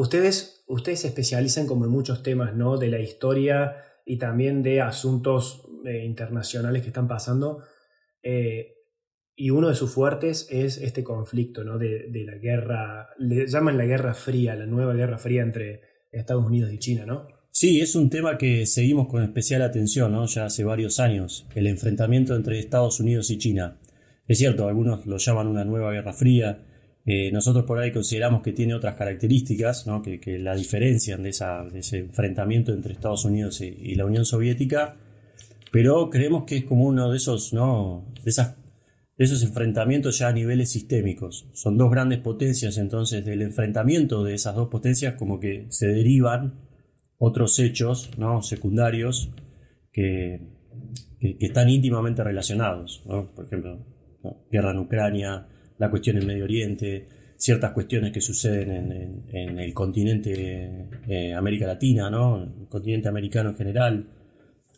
ustedes, ustedes se especializan como en muchos temas, ¿no? De la historia y también de asuntos eh, internacionales que están pasando. Eh, y uno de sus fuertes es este conflicto, ¿no? De, de, la guerra, le llaman la Guerra Fría, la nueva Guerra Fría entre Estados Unidos y China, ¿no? Sí, es un tema que seguimos con especial atención, ¿no? Ya hace varios años, el enfrentamiento entre Estados Unidos y China. Es cierto, algunos lo llaman una nueva Guerra Fría, eh, nosotros por ahí consideramos que tiene otras características ¿no? que, la diferencian de, esa, de, ese enfrentamiento entre Estados Unidos y, la Unión Soviética, pero creemos que es como uno de esos, ¿no? de, esos enfrentamientos ya a niveles sistémicos. Son dos grandes potencias, entonces del enfrentamiento de esas dos potencias como que se derivan otros hechos ¿no? secundarios que, están íntimamente relacionados. ¿no? Por ejemplo, guerra en Ucrania, la cuestión en Medio Oriente, ciertas cuestiones que suceden en, en, en el continente eh, América Latina, ¿no? el continente americano en general,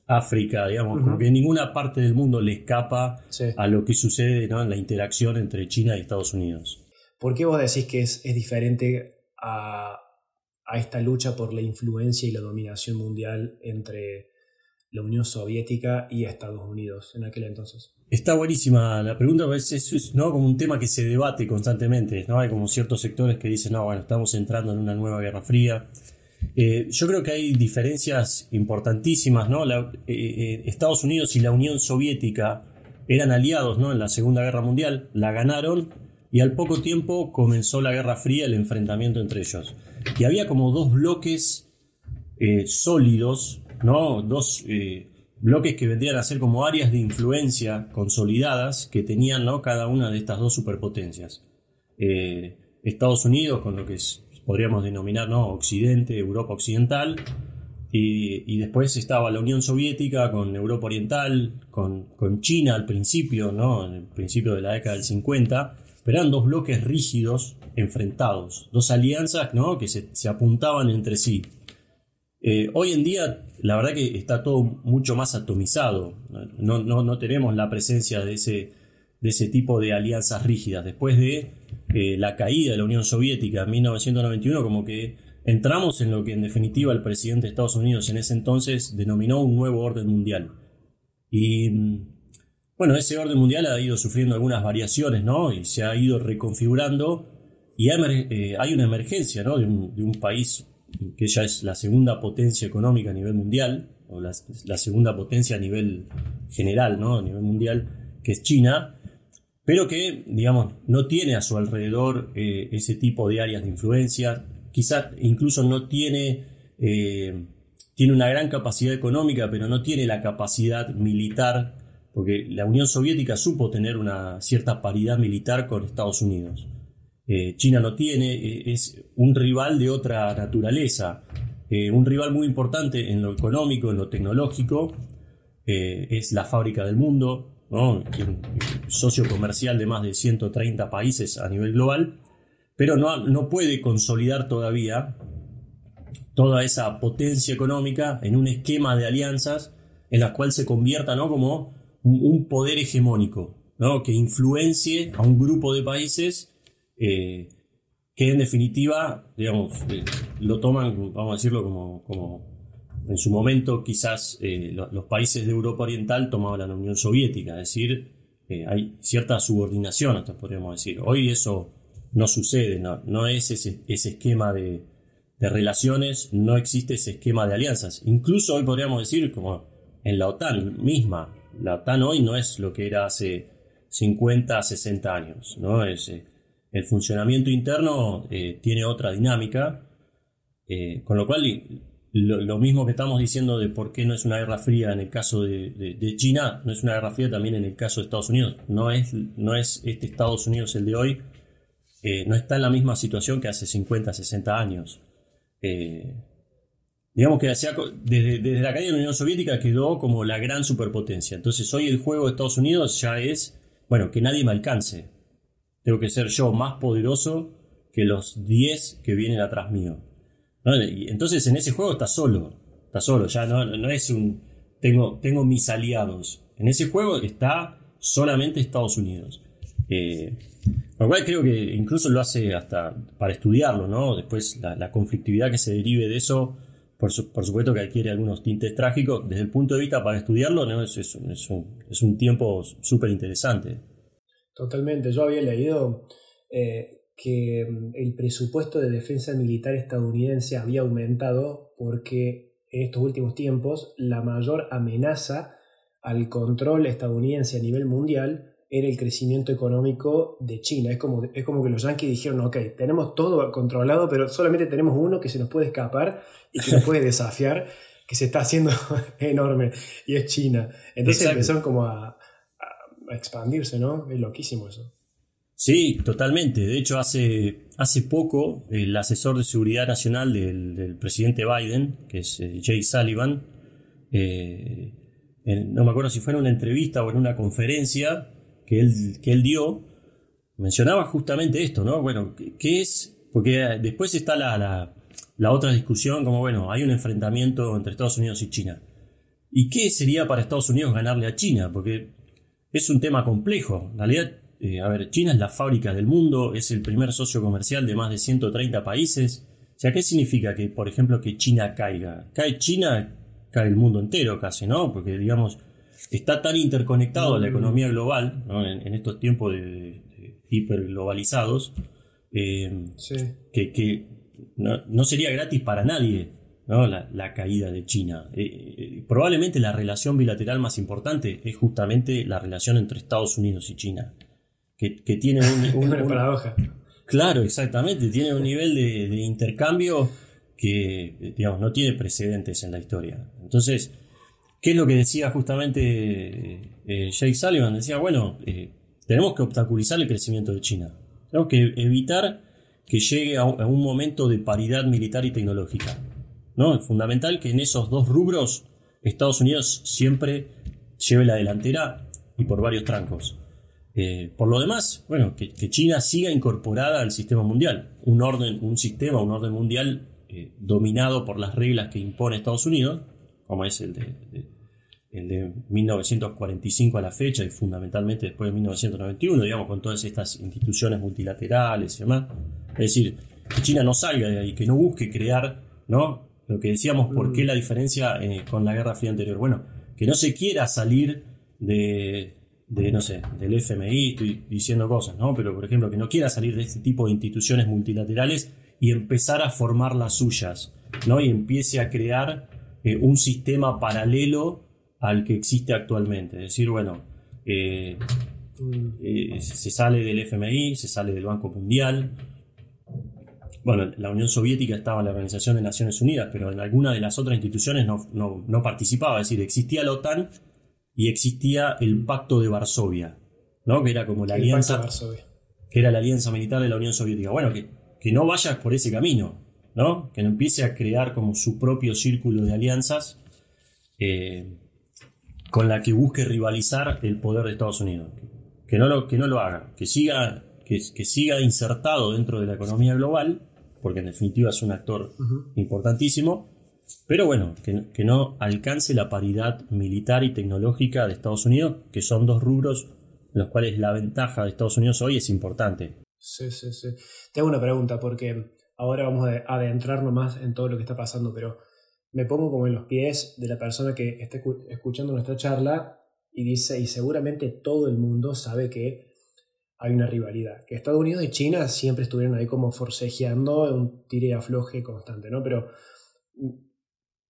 África, digamos, uh -huh. como que en ninguna parte del mundo le escapa sí. a lo que sucede ¿no? en la interacción entre China y Estados Unidos. ¿Por qué vos decís que es, es diferente a, a esta lucha por la influencia y la dominación mundial entre la Unión Soviética y Estados Unidos en aquel entonces? Está buenísima la pregunta, es, es, es, ¿no? como un tema que se debate constantemente. ¿no? Hay como ciertos sectores que dicen, no, bueno, estamos entrando en una nueva guerra fría. Eh, yo creo que hay diferencias importantísimas. ¿no? Eh, eh, Estados Unidos y la Unión Soviética eran aliados ¿no? en la Segunda Guerra Mundial, la ganaron y al poco tiempo comenzó la Guerra Fría, el enfrentamiento entre ellos. Y había como dos bloques sólidos, ¿no? dos bloques que vendrían a ser como áreas de influencia consolidadas que tenían ¿no? cada una de estas dos superpotencias. Eh, Estados Unidos, con lo que podríamos denominar ¿no? Occidente, Europa Occidental, y, y, después estaba la Unión Soviética con Europa Oriental, con, con China al principio, ¿no? en el principio de la década del 50, pero eran dos bloques rígidos enfrentados, dos alianzas ¿no? que se, se apuntaban entre sí. Eh, hoy en día, la verdad que está todo mucho más atomizado. No, no, no tenemos la presencia de ese, de ese, tipo de alianzas rígidas. Después de eh, la caída de la Unión Soviética en 1991, como que entramos en lo que en definitiva el presidente de Estados Unidos en ese entonces denominó un nuevo orden mundial. Y bueno, ese orden mundial ha ido sufriendo algunas variaciones, ¿no? Y se ha ido reconfigurando. Y hay, eh, hay una emergencia, ¿no? De un país que ya es la segunda potencia económica a nivel mundial, o la, segunda potencia a nivel general, ¿no? a nivel mundial, que es China, pero que, digamos, no tiene a su alrededor eh, ese tipo de áreas de influencia, quizás incluso no tiene, eh, tiene una gran capacidad económica, pero no tiene la capacidad militar, porque la Unión Soviética supo tener una cierta paridad militar con Estados Unidos. Eh, China no tiene, eh, es un rival de otra naturaleza, eh, un rival muy importante en lo económico, en lo tecnológico, es la fábrica del mundo, socio comercial de más de 130 países a nivel global, pero no, no puede consolidar todavía toda esa potencia económica en un esquema de alianzas en la cual se convierta ¿no? como un, un poder hegemónico, ¿no? que influencie a un grupo de países eh, que en definitiva, digamos, eh, lo toman, vamos a decirlo, como, como en su momento quizás eh, los, países de Europa Oriental tomaban la Unión Soviética, es decir, hay cierta subordinación, hasta podríamos decir. Hoy eso no sucede, no, no es ese, esquema de, de, relaciones, no existe ese esquema de alianzas. Incluso hoy podríamos decir, como en la OTAN misma, la OTAN hoy no es lo que era hace 50, 60 años, ¿no? Es, el funcionamiento interno eh, tiene otra dinámica, eh, con lo cual lo, mismo que estamos diciendo de por qué no es una guerra fría en el caso de, China, no es una guerra fría también en el caso de Estados Unidos. No es, no es este Estados Unidos el de hoy, eh, no está en la misma situación que hace 50, 60 años. digamos que desde, desde la caída de la Unión Soviética quedó como la gran superpotencia. Entonces hoy el juego de Estados Unidos ya es, bueno, que nadie me alcance tengo que ser yo más poderoso que los 10 que vienen atrás mío. Entonces en ese juego está solo, está solo, ya no, es un... Tengo, tengo mis aliados. En ese juego está solamente Estados Unidos. Eh, lo cual creo que incluso lo hace hasta para estudiarlo, ¿no? Después la, conflictividad que se derive de eso, por, supuesto que adquiere algunos tintes trágicos. Desde el punto de vista para estudiarlo, ¿no? es, es, un, es un, tiempo súper interesante. Totalmente. Yo había leído eh, que mm, el presupuesto de defensa militar estadounidense había aumentado porque en estos últimos tiempos la mayor amenaza al control estadounidense a nivel mundial era el crecimiento económico de China. Es como, es como que los yanquis dijeron, ok, tenemos todo controlado, pero solamente tenemos uno que se nos puede escapar y que nos puede desafiar, que se está haciendo enorme, y es China. Entonces empezaron como a, expandirse, ¿no? Es loquísimo eso. Sí, totalmente. De hecho, hace, hace poco el asesor de seguridad nacional del, presidente Biden, que es eh, Jay Sullivan, eh, no me acuerdo si fue en una entrevista o en una conferencia, que él, que él dio, mencionaba justamente esto, ¿no? Bueno, ¿qué es? Porque después está la, la, otra discusión, como, bueno, hay un enfrentamiento entre Estados Unidos y China. ¿Y qué sería para Estados Unidos ganarle a China? Porque es un tema complejo. En realidad, eh, a ver, China es la fábrica del mundo, es el primer socio comercial de más de 130 países. O sea, ¿qué significa que, por ejemplo, que China caiga? Cae China, cae el mundo entero casi, ¿no? Porque, digamos, está tan interconectado a la mm. economía global en, estos tiempos de, hiperglobalizados eh, que, no, sería gratis para nadie la, caída de China. Eh, eh, probablemente la relación bilateral más importante es justamente la relación entre Estados Unidos y China, que, tiene un, Una paradoja. Claro, exactamente, tiene un nivel de, de intercambio que digamos, no tiene precedentes en la historia. Entonces, ¿Qué es lo que decía justamente eh, Jake Sullivan? Decía, bueno, eh, tenemos que obstaculizar el crecimiento de China. Tenemos que evitar que llegue a un momento de paridad militar y tecnológica. ¿No? Es fundamental que en esos dos rubros Estados Unidos siempre lleve la delantera y por varios trancos. Eh, por lo demás, bueno, que, China siga incorporada al sistema mundial. Un orden, un sistema, un orden mundial dominado por las reglas que impone Estados Unidos, como es el de el de 1945 a la fecha y fundamentalmente después de 1991, digamos, con todas estas instituciones multilaterales y demás. Es decir, que China no salga de ahí, que no busque crear, ¿no? Lo que decíamos, ¿por qué la diferencia eh, con la Guerra Fría anterior? Bueno, que no se quiera salir de, de, no sé, del FMI, estoy diciendo cosas, ¿no? Pero, por ejemplo, que no quiera salir de este tipo de instituciones multilaterales y empezar a formar las suyas, ¿no? Y empiece a crear eh, un sistema paralelo al que existe actualmente. Es decir, bueno, eh, eh, se sale del FMI, se sale del Banco Mundial. Bueno, la Unión Soviética estaba en la Organización de Naciones Unidas, pero en alguna de las otras instituciones no, participaba. Es decir, existía la OTAN y existía el Pacto de Varsovia, ¿no? que era como la alianza. Que era la alianza militar de la Unión Soviética. Bueno, que, que no vayas por ese camino, ¿no? Que no empiece a crear como su propio círculo de alianzas. Eh, con la que busque rivalizar el poder de Estados Unidos. Que no lo, que no lo haga, que siga, que, siga insertado dentro de la economía global, porque en definitiva es un actor importantísimo, pero bueno, que, no alcance la paridad militar y tecnológica de Estados Unidos, que son dos rubros en los cuales la ventaja de Estados Unidos hoy es importante. Sí, sí, sí. Tengo una pregunta, porque ahora vamos a adentrarnos más en todo lo que está pasando, pero me pongo como en los pies de la persona que está escuchando nuestra charla y dice, y seguramente todo el mundo sabe que hay una rivalidad, que Estados Unidos y China siempre estuvieron ahí como forcejeando, un tire afloje constante, ¿no? Pero mm,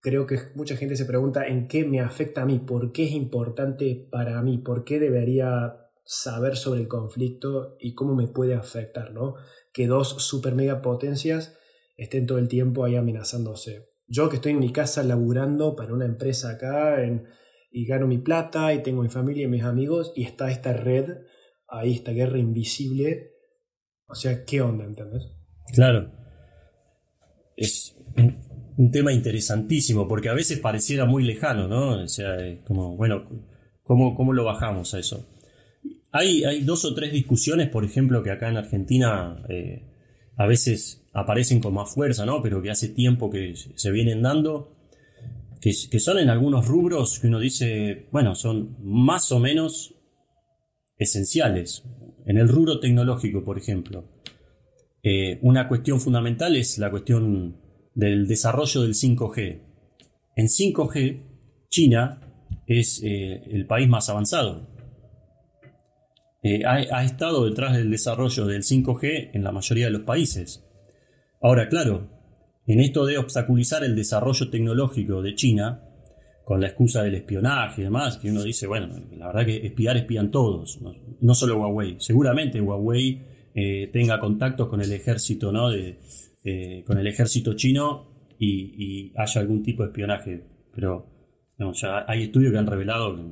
creo que mucha gente se pregunta en qué me afecta a mí, por qué es importante para mí, por qué debería saber sobre el conflicto y cómo me puede afectar, ¿no? Que dos super mega potencias estén todo el tiempo ahí amenazándose. Yo que estoy en mi casa laburando para una empresa acá y gano mi plata y tengo mi familia y mis amigos y está esta red, ahí esta guerra invisible. O sea, ¿qué onda, entendés? Claro. Es un, tema interesantísimo porque a veces pareciera muy lejano, ¿no? O sea, como, bueno, ¿cómo, cómo lo bajamos a eso? Hay, hay, dos o tres discusiones, por ejemplo, que acá en Argentina eh, a veces aparecen con más fuerza, ¿no? Pero que hace tiempo que se vienen dando, que, son en algunos rubros que uno dice, bueno, son más o menos esenciales. En el rubro tecnológico, por ejemplo, eh, una cuestión fundamental es la cuestión del desarrollo del 5G. En 5G, China es eh, el país más avanzado. Eh, ha, estado detrás del desarrollo del 5G en la mayoría de los países. Ahora, claro, en esto de obstaculizar el desarrollo tecnológico de China, con la excusa del espionaje y demás, que uno dice, bueno, la verdad que espiar espían todos, no, solo Huawei. Seguramente Huawei eh, tenga contactos con el ejército, ¿no? De, con el ejército chino y, haya algún tipo de espionaje. Pero ya hay estudios que han revelado que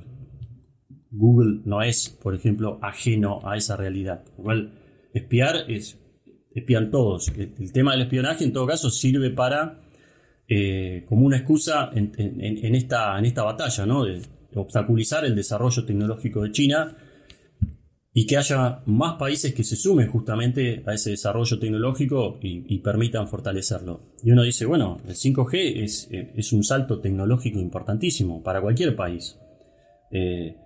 Google no es, por ejemplo, ajeno a esa realidad. Igual, espiar es, espían todos. El, tema del espionaje, en todo caso, sirve para, eh, como una excusa en, esta, batalla. De, obstaculizar el desarrollo tecnológico de China y que haya más países que se sumen justamente a ese desarrollo tecnológico y, permitan fortalecerlo. Y uno dice, bueno, el 5G es, es un salto tecnológico importantísimo para cualquier país. Eh,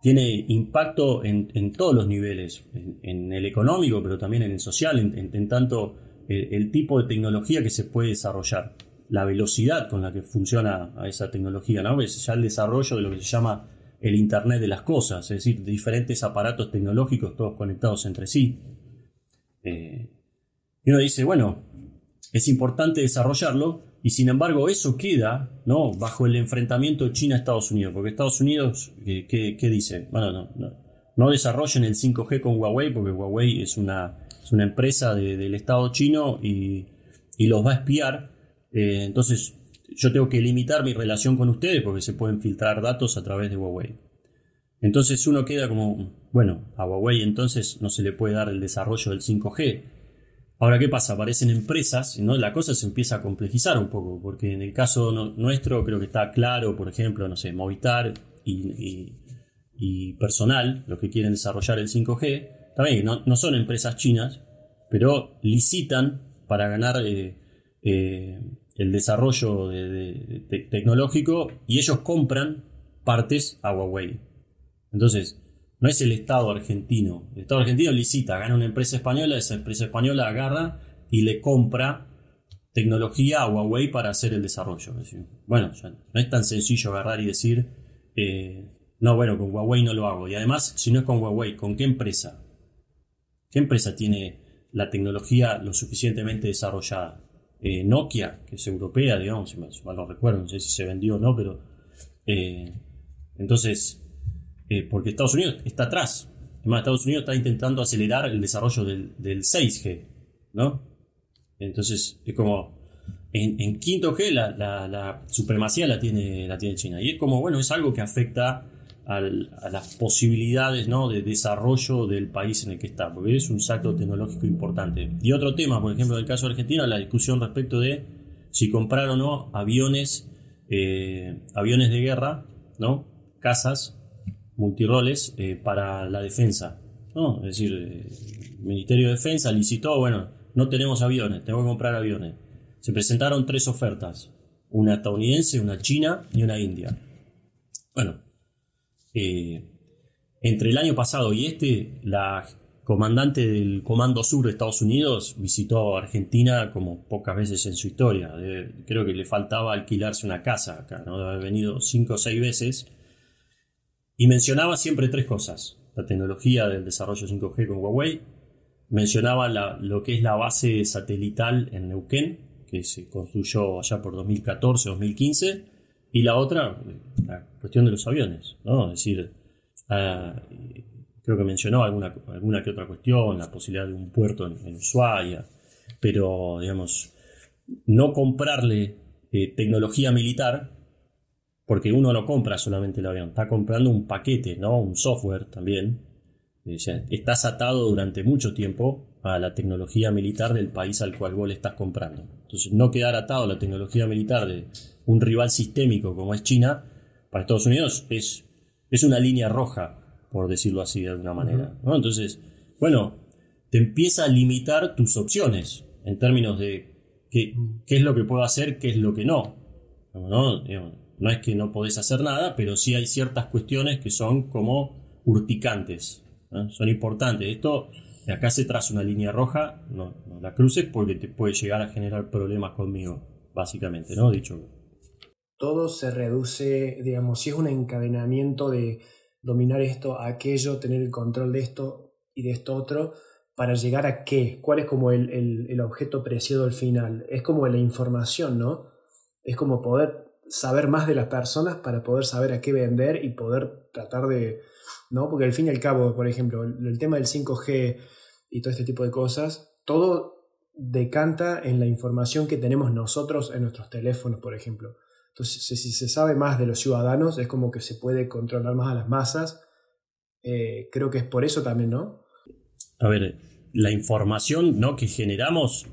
tiene impacto en, todos los niveles, en, el económico, pero también en el social, en, tanto eh, el, tipo de tecnología que se puede desarrollar, la velocidad con la que funciona esa tecnología, ¿no? Es ya el desarrollo de lo que se llama el Internet de las cosas, es decir, diferentes aparatos tecnológicos todos conectados entre sí. Eh, y uno dice, bueno, es importante desarrollarlo y sin embargo eso queda ¿no? bajo el enfrentamiento China-Estados Unidos, porque Estados Unidos, ¿qué, dice? Bueno, no, no, desarrollen el 5G con Huawei, porque Huawei es una, una empresa del Estado chino y, los va a espiar. Eh, entonces yo tengo que limitar mi relación con ustedes porque se pueden filtrar datos a través de Huawei. Entonces uno queda como, bueno, a Huawei entonces no se le puede dar el desarrollo del 5G. Ahora, ¿qué pasa? Aparecen empresas, ¿no? La cosa se empieza a complejizar un poco, porque en el caso nuestro creo que está claro, por ejemplo, no sé, Movistar y, personal, los que quieren desarrollar el 5G, también no, son empresas chinas, pero licitan para ganar eh, eh, el desarrollo tecnológico y ellos compran partes a Huawei. Entonces, no es el Estado argentino. El Estado argentino licita, gana una empresa española, esa empresa española agarra y le compra tecnología a Huawei para hacer el desarrollo. Bueno, no es tan sencillo agarrar y decir, eh, no, bueno, con Huawei no lo hago. Y además, si no es con Huawei, ¿con qué empresa? ¿Qué empresa tiene la tecnología lo suficientemente desarrollada? Eh, Nokia, que es europea, digamos, si mal no recuerdo, no sé si se vendió o no, pero eh, entonces, eh, porque Estados Unidos está atrás. Además, Estados Unidos está intentando acelerar el desarrollo del, 6G, ¿no? Entonces, es como, en, quinto G la, supremacía la tiene, la tiene China. Y es como, bueno, es algo que afecta a las posibilidades ¿no? de desarrollo del país en el que está, porque es un salto tecnológico importante. Y otro tema, por ejemplo, en el caso de Argentina, la discusión respecto de si comprar o no aviones, eh, aviones de guerra, ¿no? casas, multiroles eh, para la defensa. Es decir, eh, el Ministerio de Defensa licitó, bueno, no tenemos aviones, tengo que comprar aviones. Se presentaron tres ofertas, una estadounidense, una china y una india. Bueno, eh, entre el año pasado y este, la comandante del Comando Sur de Estados Unidos visitó Argentina como pocas veces en su historia. creo que le faltaba alquilarse una casa acá, ¿no? Debe haber venido cinco o seis veces. Y mencionaba siempre tres cosas. La tecnología del desarrollo 5G con Huawei. Mencionaba lo que es la base satelital en Neuquén, que se construyó allá por 2014-2015 y la otra, la cuestión de los aviones, ¿no? Es decir, creo que mencionó alguna, alguna que otra cuestión, la posibilidad de un puerto en, Ushuaia, pero, digamos, no comprarle eh, tecnología militar, porque uno no compra solamente el avión, está comprando un paquete, ¿no? Un software también. estás atado durante mucho tiempo a la tecnología militar del país al cual vos le estás comprando. Entonces, no quedar atado a la tecnología militar de un rival sistémico como es China, para Estados Unidos es, es una línea roja, por decirlo así de alguna manera. Entonces, bueno, te empieza a limitar tus opciones en términos de qué, qué es lo que puedo hacer, qué es lo que no. ¿no? no es que no podés hacer nada, pero sí hay ciertas cuestiones que son como urticantes. son importantes. Esto, acá se traza una línea roja, no, la cruces porque te puede llegar a generar problemas conmigo, básicamente, ¿no? Dicho. Todo se reduce, digamos, si es un encadenamiento de dominar esto, aquello, tener el control de esto y de esto otro, para llegar a qué, cuál es como el, el, objeto preciado al final. Es como la información, ¿no? Es como poder saber más de las personas para poder saber a qué vender y poder tratar de, ¿no? Porque al fin y al cabo, por ejemplo, el, tema del 5G y todo este tipo de cosas, todo decanta en la información que tenemos nosotros en nuestros teléfonos, por ejemplo. Entonces, si se sabe más de los ciudadanos, es como que se puede controlar más a las masas. Eh, creo que es por eso también, ¿no? A ver, la información ¿no? que generamos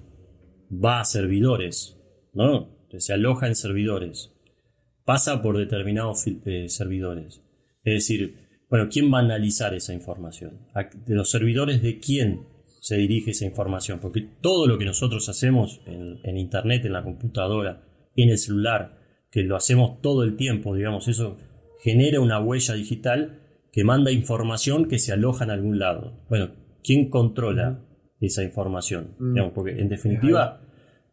va a servidores, ¿no? Se aloja en servidores pasa por determinados eh, servidores. Es decir, bueno, ¿quién va a analizar esa información? ¿De los servidores de quién se dirige esa información? Porque todo lo que nosotros hacemos en, Internet, en la computadora, en el celular, que lo hacemos todo el tiempo, digamos, eso genera una huella digital que manda información que se aloja en algún lado. Bueno, ¿quién controla esa información? Mm. porque en definitiva,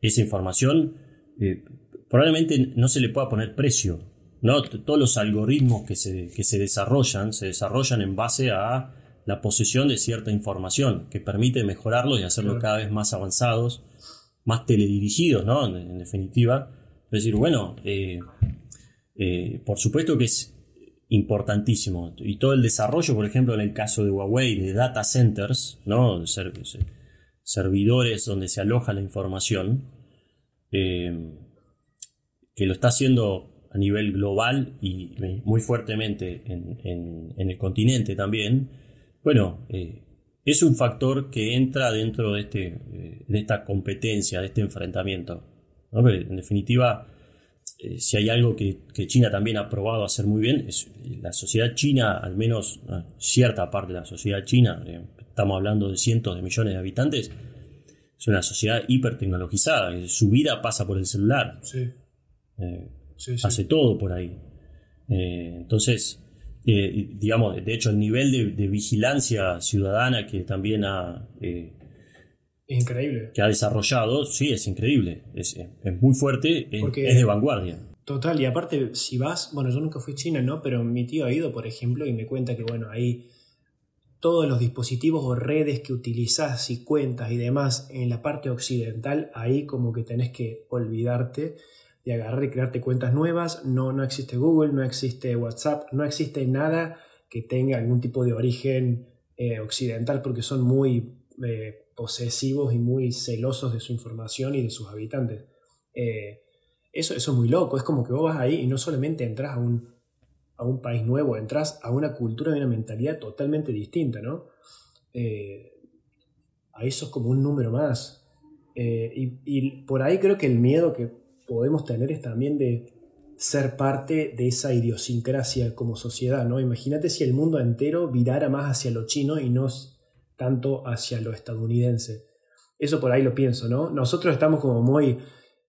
esa información eh, probablemente no se le pueda poner precio. ¿no? Todos los algoritmos que se, que se desarrollan se desarrollan en base a la posesión de cierta información que permite mejorarlo y hacerlo cada vez más avanzados, más teledirigidos, ¿no? En, definitiva. Es decir, bueno, eh, eh, por supuesto que es importantísimo. Y todo el desarrollo, por ejemplo, en el caso de Huawei, de data centers, ¿no? servidores donde se aloja la información, eh, que lo está haciendo a nivel global y muy fuertemente en, el continente también, bueno, eh, es un factor que entra dentro de, este, eh, de esta competencia, de este enfrentamiento. En definitiva, eh, si hay algo que, China también ha probado hacer muy bien, es la sociedad china, al menos cierta parte de la sociedad china, estamos hablando de cientos de millones de habitantes, es una sociedad hipertecnologizada, su vida pasa por el celular. Sí. Eh, hace todo por ahí. Eh, entonces, eh, digamos, de hecho, el nivel de, vigilancia ciudadana que también ha. Increíble. Que ha desarrollado, sí, es increíble. Es, muy fuerte, es, de vanguardia. Total, y aparte, si vas, bueno, yo nunca fui a China, ¿no? Pero mi tío ha ido, por ejemplo, y me cuenta que, bueno, ahí todos los dispositivos o redes que utilizas y cuentas y demás en la parte occidental, ahí como que tenés que olvidarte de agarrar y crearte cuentas nuevas. No, no existe Google, no existe WhatsApp, no existe nada que tenga algún tipo de origen eh, occidental porque son muy eh, posesivos y muy celosos de su información y de sus habitantes. Eh, eso, eso es muy loco, es como que vos vas ahí y no solamente entras a un, a un país nuevo, entras a una cultura y una mentalidad totalmente distinta, ¿no? ahí sos como un número más. y, y por ahí creo que el miedo que podemos tener es también de ser parte de esa idiosincrasia como sociedad, ¿no? Imagínate si el mundo entero virara más hacia lo chino y no tanto hacia lo estadounidense. Eso por ahí lo pienso, ¿no? Nosotros estamos como muy...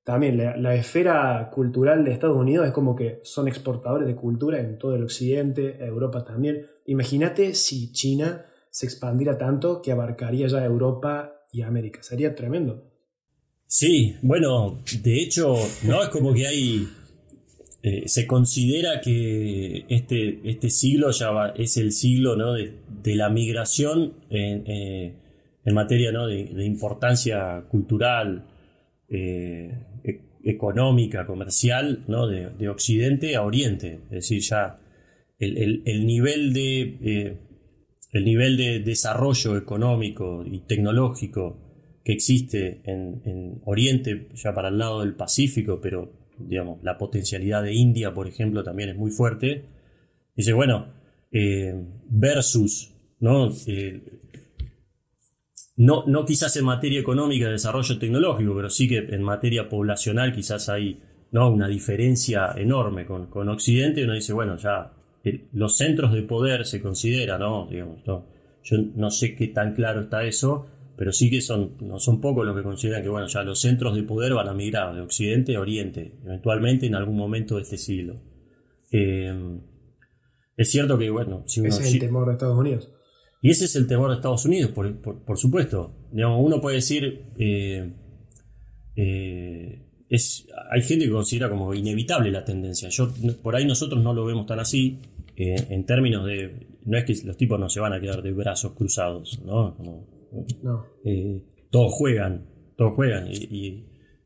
También la, esfera cultural de Estados Unidos es como que son exportadores de cultura en todo el occidente, Europa también. Imagínate si China se expandiera tanto que abarcaría ya Europa y América. Sería tremendo. Sí, bueno, de hecho, no es como que hay. Eh, se considera que este, este siglo ya es el siglo de, la migración en, eh, materia de, importancia cultural, eh, e, económica, comercial, ¿no? de, Occidente a Oriente. Es decir, ya el, el nivel de. el nivel de desarrollo económico y tecnológico que existe en, Oriente, ya para el lado del Pacífico, pero digamos, la potencialidad de India, por ejemplo, también es muy fuerte. Dice, bueno, eh, versus, ¿no? Eh, ¿no? no, quizás en materia económica de desarrollo tecnológico, pero sí que en materia poblacional quizás hay ¿no? una diferencia enorme con, con Occidente. Uno dice, bueno, ya eh, los centros de poder se considera, ¿no? Digamos, ¿no? Yo no sé qué tan claro está eso, pero sí que son, no son pocos los que consideran que bueno, ya los centros de poder van a migrar de Occidente a Oriente, eventualmente en algún momento de este siglo. Eh, es cierto que, bueno, si Ese es el temor de Estados Unidos. Y ese es el temor de Estados Unidos, por, supuesto. Digamos, uno puede decir, eh, eh, es, hay gente que considera como inevitable la tendencia. Yo, por ahí nosotros no lo vemos tan así, eh, en términos de, no es que los tipos no se van a quedar de brazos cruzados, ¿no? No. todos juegan, todos juegan, y,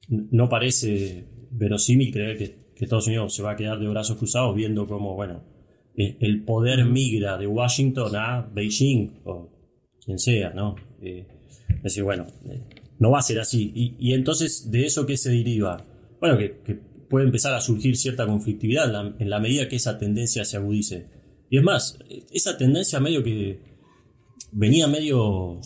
no parece verosímil creer que, Estados Unidos se va a quedar de brazos cruzados viendo cómo, bueno, el poder migra de Washington a Beijing o quien sea, ¿no? es decir, bueno, no va a ser así. Y, entonces, ¿de eso qué se deriva? Bueno, que, puede empezar a surgir cierta conflictividad en la, medida que esa tendencia se agudice. Y es más, esa tendencia medio que venía medio.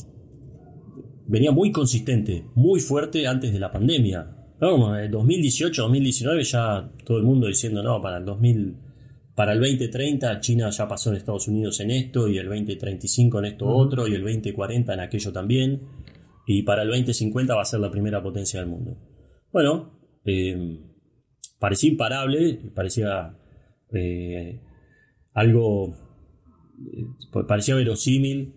Venía muy consistente, muy fuerte antes de la pandemia. ¿no? En 2018, 2019 ya todo el mundo diciendo, no, para el 2000. Para el 2030 China ya pasó en Estados Unidos en esto y el 2035 en esto otro y el 2040 en aquello también y para el 2050 va a ser la primera potencia del mundo. Bueno, eh, parecía imparable, parecía eh, algo, eh, parecía verosímil,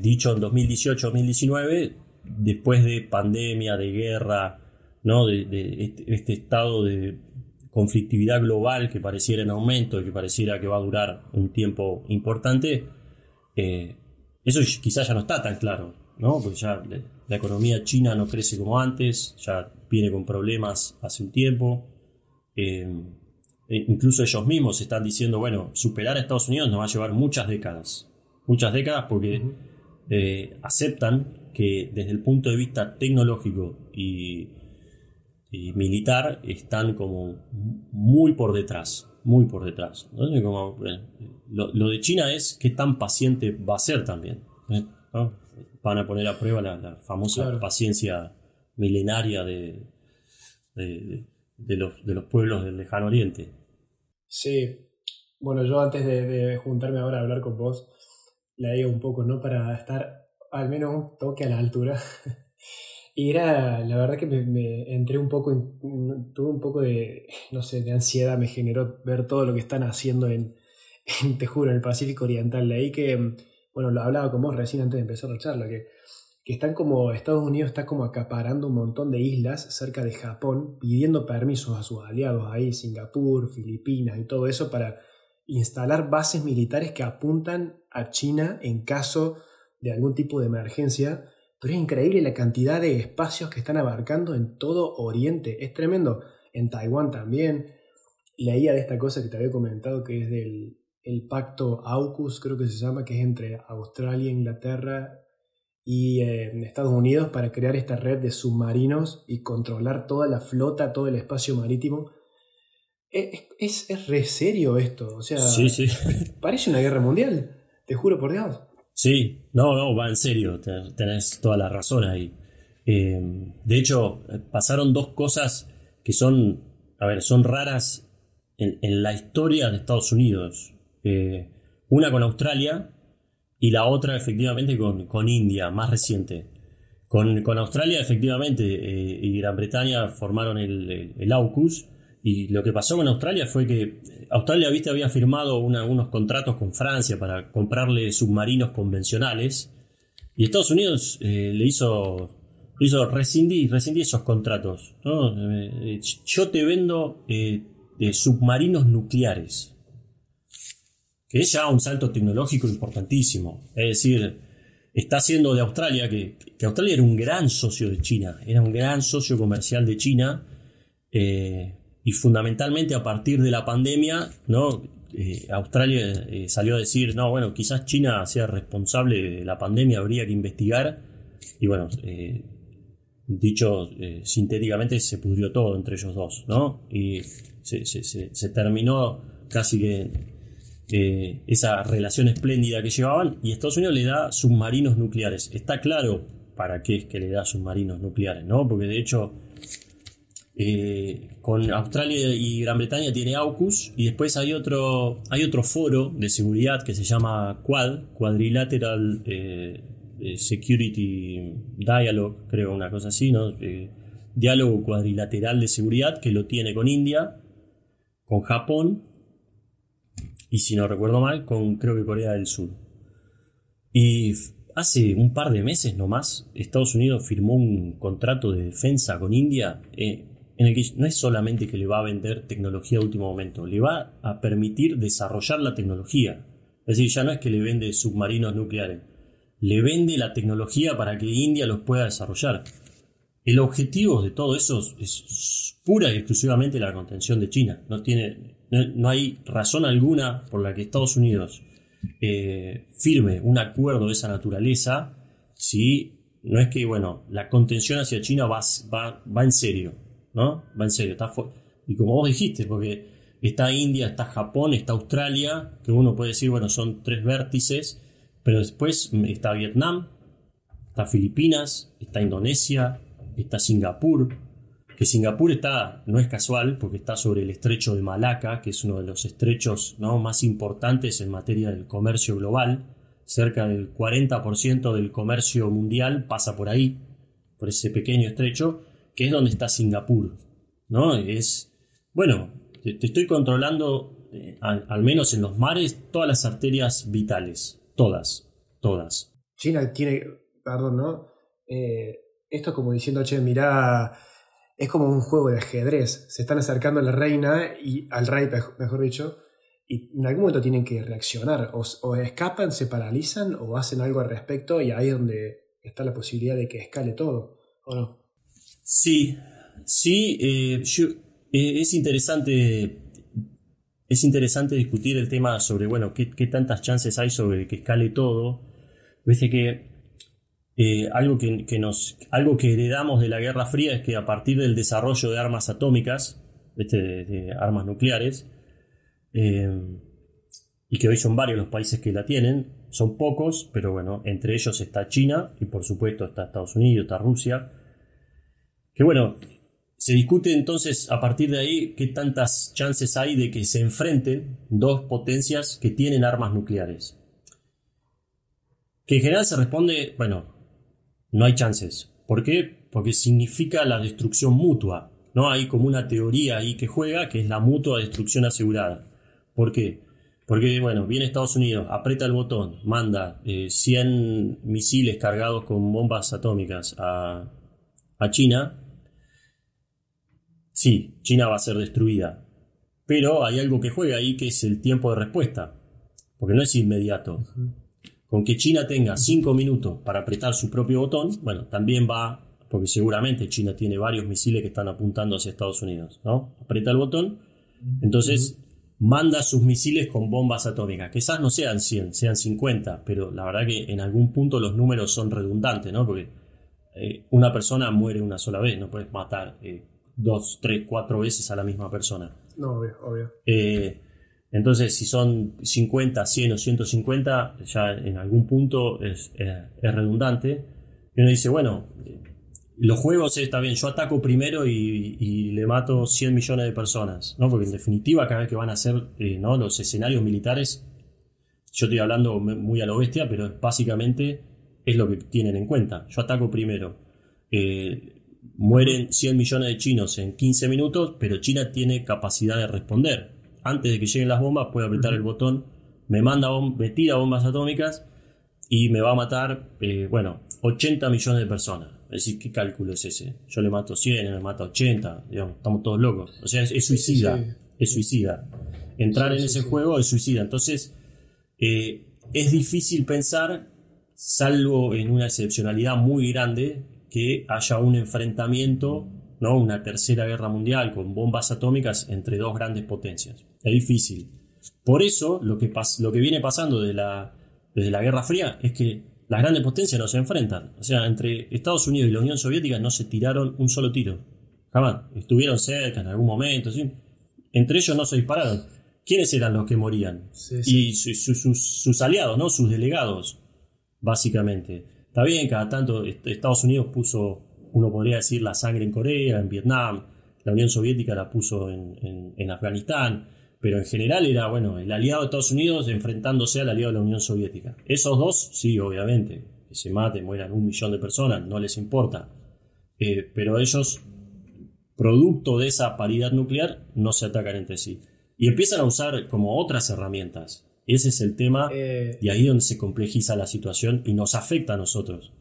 dicho en 2018-2019, después de pandemia, de guerra, ¿no? de, este, este, estado de conflictividad global que pareciera en aumento y que pareciera que va a durar un tiempo importante, eso quizás ya no está tan claro. ¿no? Porque ya la economía china no crece como antes, ya viene con problemas hace un tiempo. Eh, e incluso ellos mismos están diciendo, bueno, superar a Estados Unidos nos va a llevar muchas décadas. Muchas décadas porque eh, aceptan que desde el punto de vista tecnológico y, militar están como muy por detrás, muy por detrás. Eh, lo, de China es qué tan paciente va a ser también van a poner a prueba la, famosa paciencia milenaria de, de, los, de los pueblos del lejano oriente. Sí, bueno, yo antes de, juntarme ahora a hablar con vos, leí un poco, ¿no? Para estar al menos un toque a la altura. y era, la verdad que me, entré un poco, tuve un poco de, no sé, de ansiedad, me generó ver todo lo que están haciendo en, en te en el Pacífico Oriental. Leí que bueno, lo hablaba con vos recién antes de empezar la charla, que, que están como, Estados Unidos está como acaparando un montón de islas cerca de Japón, pidiendo permisos a sus aliados ahí, Singapur, Filipinas y todo eso, para instalar bases militares que apuntan a China en caso de algún tipo de emergencia. Pero es increíble la cantidad de espacios que están abarcando en todo Oriente. Es tremendo. En Taiwán también. Leía de esta cosa que te había comentado que es del el pacto AUKUS, creo que se llama, que es entre Australia, Inglaterra y eh, Estados Unidos para crear esta red de submarinos y controlar toda la flota, todo el espacio marítimo. Es, es, re serio esto, o sea, parece una guerra mundial, te juro por Dios. Sí, no, no, va en serio, tenés toda la razón ahí. Eh, de hecho, pasaron dos cosas que son, a ver, son raras en, la historia de Estados Unidos. Eh, una con Australia y la otra efectivamente con, India, más reciente. Con, Australia efectivamente eh, y Gran Bretaña formaron el, AUKUS y lo que pasó con Australia fue que Australia ¿viste? había firmado unos contratos con Francia para comprarle submarinos convencionales y Estados Unidos eh, le hizo, hizo rescindir, esos contratos. yo te vendo submarinos nucleares que es ya un salto tecnológico importantísimo. Es decir, está haciendo de Australia, que, Australia era un gran socio de China, era un gran socio comercial de China, eh, y fundamentalmente a partir de la pandemia, ¿no? Eh, Australia eh, salió a decir, no, bueno, quizás China sea responsable de la pandemia, habría que investigar, y bueno, dicho sintéticamente, se pudrió todo entre ellos dos, ¿no? Y se, se terminó casi que eh, esa relación espléndida que llevaban y Estados Unidos le da submarinos nucleares. Está claro para qué es que le da submarinos nucleares, ¿no? Porque de hecho eh, con Australia y Gran Bretaña tiene AUKUS y después hay otro, hay otro foro de seguridad que se llama Quad, Quadrilateral eh, Security Dialogue, creo una cosa así, ¿no? diálogo cuadrilateral de seguridad que lo tiene con India, con Japón y si no recuerdo mal, con creo que Corea del Sur. Y hace un par de meses nomás, Estados Unidos firmó un contrato de defensa con India eh, en el que no es solamente que le va a vender tecnología de último momento, le va a permitir desarrollar la tecnología. Es decir, ya no es que le vende submarinos nucleares, le vende la tecnología para que India los pueda desarrollar. El objetivo de todo eso es pura y exclusivamente la contención de China. No, tiene, no, hay razón alguna por la que Estados Unidos eh, firme un acuerdo de esa naturaleza si no es que, bueno, la contención hacia China va en serio, ¿no? Va en serio. Está y como vos dijiste, porque está India, está Japón, está Australia, que uno puede decir, bueno, son tres vértices, pero después está Vietnam, está Filipinas, está Indonesia, está Singapur, que Singapur está, no es casual, porque está sobre el estrecho de Malaca, que es uno de los estrechos ¿no? más importantes en materia del comercio global. Cerca del 40% del comercio mundial pasa por ahí, por ese pequeño estrecho, que es donde está Singapur. ¿no? Es, bueno, te, estoy controlando, eh, al, menos en los mares, todas las arterias vitales. Todas, todas. China tiene, perdón, ¿no? Eh, esto como diciendo, che, mirá, es como un juego de ajedrez. Se están acercando a la reina y al rey, mejor dicho, y en algún momento tienen que reaccionar. O, escapan, se paralizan o hacen algo al respecto y ahí es donde está la posibilidad de que escale todo, ¿o no? Sí, sí, eh, eh, es interesante. Es interesante discutir el tema sobre, bueno, qué, qué tantas chances hay sobre que escale todo. Viste que eh, algo, que, nos, algo que heredamos de la Guerra Fría es que a partir del desarrollo de armas atómicas, de, armas nucleares, y que hoy son varios los países que la tienen, son pocos, pero bueno, entre ellos está China y por supuesto está Estados Unidos, está Rusia, que bueno, se discute entonces a partir de ahí qué tantas chances hay de que se enfrenten dos potencias que tienen armas nucleares. Que en general se responde, bueno, no hay chances. ¿Por qué? Porque significa la destrucción mutua. ¿no? Hay como una teoría ahí que juega, que es la mutua destrucción asegurada. ¿Por qué? Porque, bueno, viene Estados Unidos, aprieta el botón, manda 100 eh, misiles cargados con bombas atómicas a China. Sí, China va a ser destruida. Pero hay algo que juega ahí que es el tiempo de respuesta. Porque no es inmediato. Con que China tenga 5 minutos para apretar su propio botón, bueno, también va, porque seguramente China tiene varios misiles que están apuntando hacia Estados Unidos, ¿no? Aprieta el botón, entonces manda sus misiles con bombas atómicas. Quizás no sean 100, sean 50, pero la verdad que en algún punto los números son redundantes, ¿no? Porque eh, una persona muere una sola vez, no puedes matar eh, dos, tres, cuatro veces a la misma persona. No, obvio, obvio. Eh, entonces, si son 50, 100 o 150, ya en algún punto es, redundante. Y uno dice, bueno, los juegos está bien, yo ataco primero y, le mato 100 millones de personas, ¿no? Porque en definitiva, cada vez que van a eh, ¿no? los escenarios militares, yo estoy hablando muy a lo bestia, pero básicamente es lo que tienen en cuenta. Yo ataco primero. Eh, mueren 100 millones de chinos en 15 minutos, pero China tiene capacidad de responder antes de que lleguen las bombas, puede apretar el botón, me manda me tira bombas atómicas y me va a matar, eh, bueno, 80 millones de personas. Es decir, ¿qué cálculo es ese? Yo le mato 100, me mata 80, digamos, estamos todos locos. O sea, es, suicida, es suicida. Entrar en ese juego es suicida. Entonces, eh, es difícil pensar, salvo en una excepcionalidad muy grande, que haya un enfrentamiento ¿no? una tercera guerra mundial con bombas atómicas entre dos grandes potencias. Es difícil. Por eso lo que, lo que viene pasando desde la, desde la Guerra Fría es que las grandes potencias no se enfrentan. O sea, entre Estados Unidos y la Unión Soviética no se tiraron un solo tiro. Jamás. Estuvieron cerca en algún momento. ¿sí? Entre ellos no se dispararon. ¿Quiénes eran los que morían? Y sus aliados, ¿no? Sus delegados, básicamente. Está bien, cada tanto Estados Unidos puso uno podría decir la sangre en Corea, en Vietnam, la Unión Soviética la puso en, Afganistán, pero en general era, bueno, el aliado de Estados Unidos enfrentándose al aliado de la Unión Soviética. Esos dos, sí, obviamente, que se maten, mueran un millón de personas, no les importa. Eh, pero ellos, producto de esa paridad nuclear, no se atacan entre sí. Y empiezan a usar como otras herramientas. Ese es el tema eh, y ahí es donde se complejiza la situación y nos afecta a nosotros.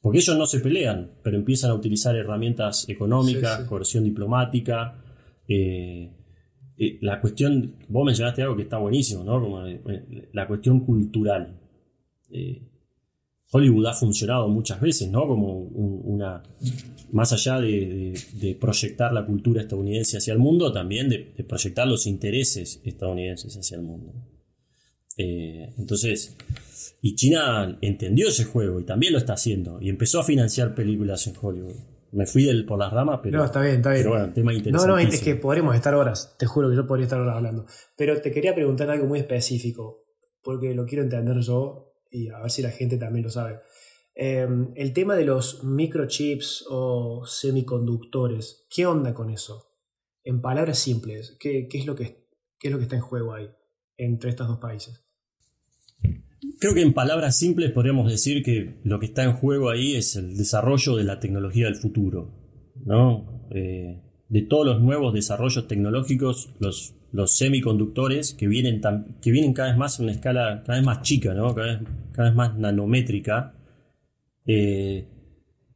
Porque ellos no se pelean, pero empiezan a utilizar herramientas económicas, coerción diplomática. Eh, eh, la cuestión, vos mencionaste algo que está buenísimo, ¿no? Como la cuestión cultural. Hollywood ha funcionado muchas veces, ¿no? Como una. Más allá de, proyectar la cultura estadounidense hacia el mundo, también de, proyectar los intereses estadounidenses hacia el mundo. Eh, entonces, y China entendió ese juego y también lo está haciendo y empezó a financiar películas en Hollywood. Me fui del, por las ramas, pero. No, está bien, está bien. Pero bueno, tema interesante. No, no, es que podremos estar horas. Te juro que yo podría estar horas hablando. Pero te quería preguntar algo muy específico, porque lo quiero entender yo y a ver si la gente también lo sabe. Em, el tema de los microchips o semiconductores, ¿qué onda con eso? En palabras simples, ¿qué, es, lo que, es lo que está en juego ahí entre estos dos países? Creo que en palabras simples podríamos decir que lo que está en juego ahí es el desarrollo de la tecnología del futuro, ¿no? Eh, de todos los nuevos desarrollos tecnológicos, los, los semiconductores que vienen, que vienen cada vez más a una escala cada vez más chica, ¿no? cada, vez, más nanométrica, eh,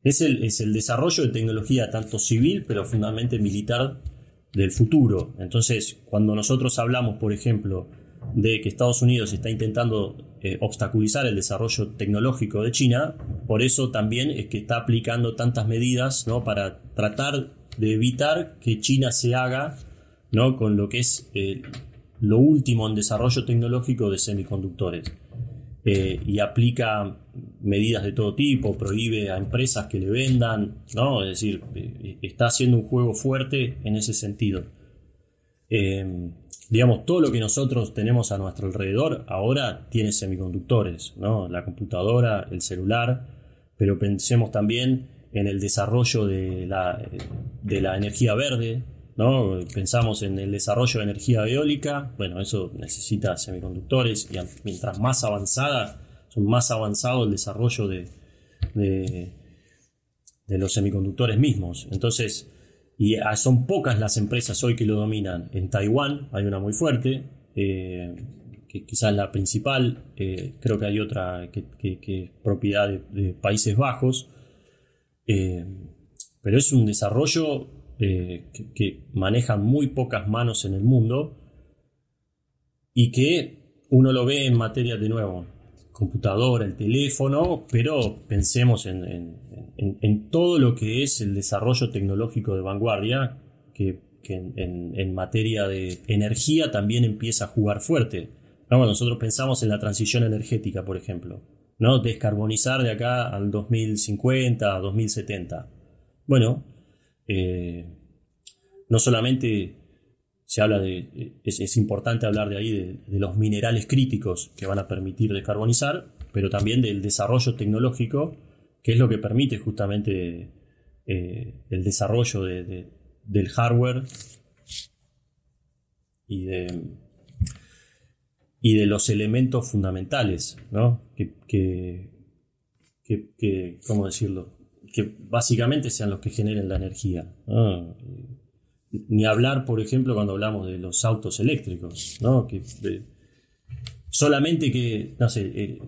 es, el, es el desarrollo de tecnología tanto civil, pero fundamentalmente militar del futuro. Entonces, cuando nosotros hablamos, por ejemplo, de que Estados Unidos está intentando eh, obstaculizar el desarrollo tecnológico de China, por eso también es que está aplicando tantas medidas ¿no? para tratar de evitar que China se haga ¿no? con lo que es eh, lo último en desarrollo tecnológico de semiconductores. Eh, y aplica medidas de todo tipo, prohíbe a empresas que le vendan, ¿no? es decir, está haciendo un juego fuerte en ese sentido. Digamos, todo lo que nosotros tenemos a nuestro alrededor ahora tiene semiconductores, ¿no? la computadora, el celular, pero pensemos también en el desarrollo de la, de la energía verde, ¿no? Pensamos en el desarrollo de energía eólica, bueno, eso necesita semiconductores y mientras más avanzada, son más avanzado el desarrollo de, de, los semiconductores mismos. Entonces, y ah, son pocas las empresas hoy que lo dominan. En Taiwán hay una muy fuerte, eh, que quizás la principal, eh, creo que hay otra que, es propiedad de Países Bajos, eh, pero es un desarrollo eh, que, manejan muy pocas manos en el mundo y que uno lo ve en materia de nuevo, computadora, el teléfono, pero pensemos en, todo lo que es el desarrollo tecnológico de vanguardia, que, en, materia de energía también empieza a jugar fuerte. Nosotros pensamos en la transición energética, por ejemplo. ¿no? Descarbonizar de acá al 2050, 2070. Bueno, eh, no solamente se habla de, es, importante hablar de ahí de, los minerales críticos que van a permitir descarbonizar, pero también del desarrollo tecnológico, que es lo que permite justamente eh, el desarrollo del hardware y de, y de los elementos fundamentales, ¿no? Que, que, ¿cómo decirlo? Que básicamente sean los que generen la energía. Ni hablar, por ejemplo, cuando hablamos de los autos eléctricos, ¿no? Que, solamente que, no sé, eh,